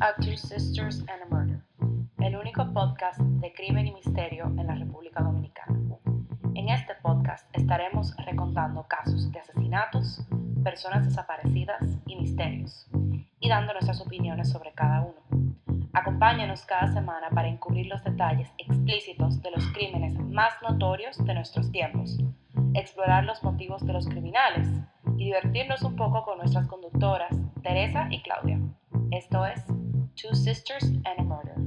a Two Sisters and a Murder, el único podcast de crimen y misterio en la República Dominicana. En este podcast estaremos recontando casos de asesinatos, personas desaparecidas y misterios, y dando nuestras opiniones sobre cada uno. Acompáñanos cada semana para encubrir los detalles explícitos de los crímenes más notorios de nuestros tiempos, explorar los motivos de los criminales y divertirnos un poco con nuestras conductoras, Teresa y Claudia. Esto es Two Sisters and a Murder.